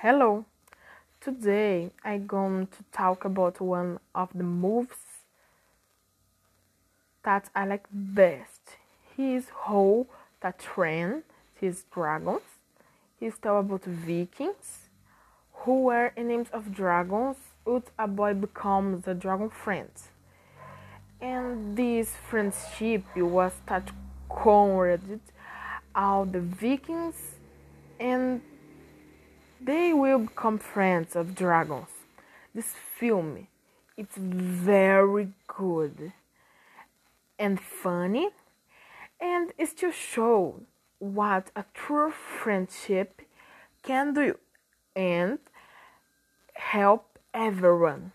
Hello. Today I'm going to talk about one of the movies that I like best. He's How to Train His Dragons. He's tell about Vikings who were enemies of dragons with a boy becomes a dragon friend. And this friendship was that conquered all the Vikings and they will become friends of dragons. This film it's very good and funny and it still show what a true friendship can do and help everyone.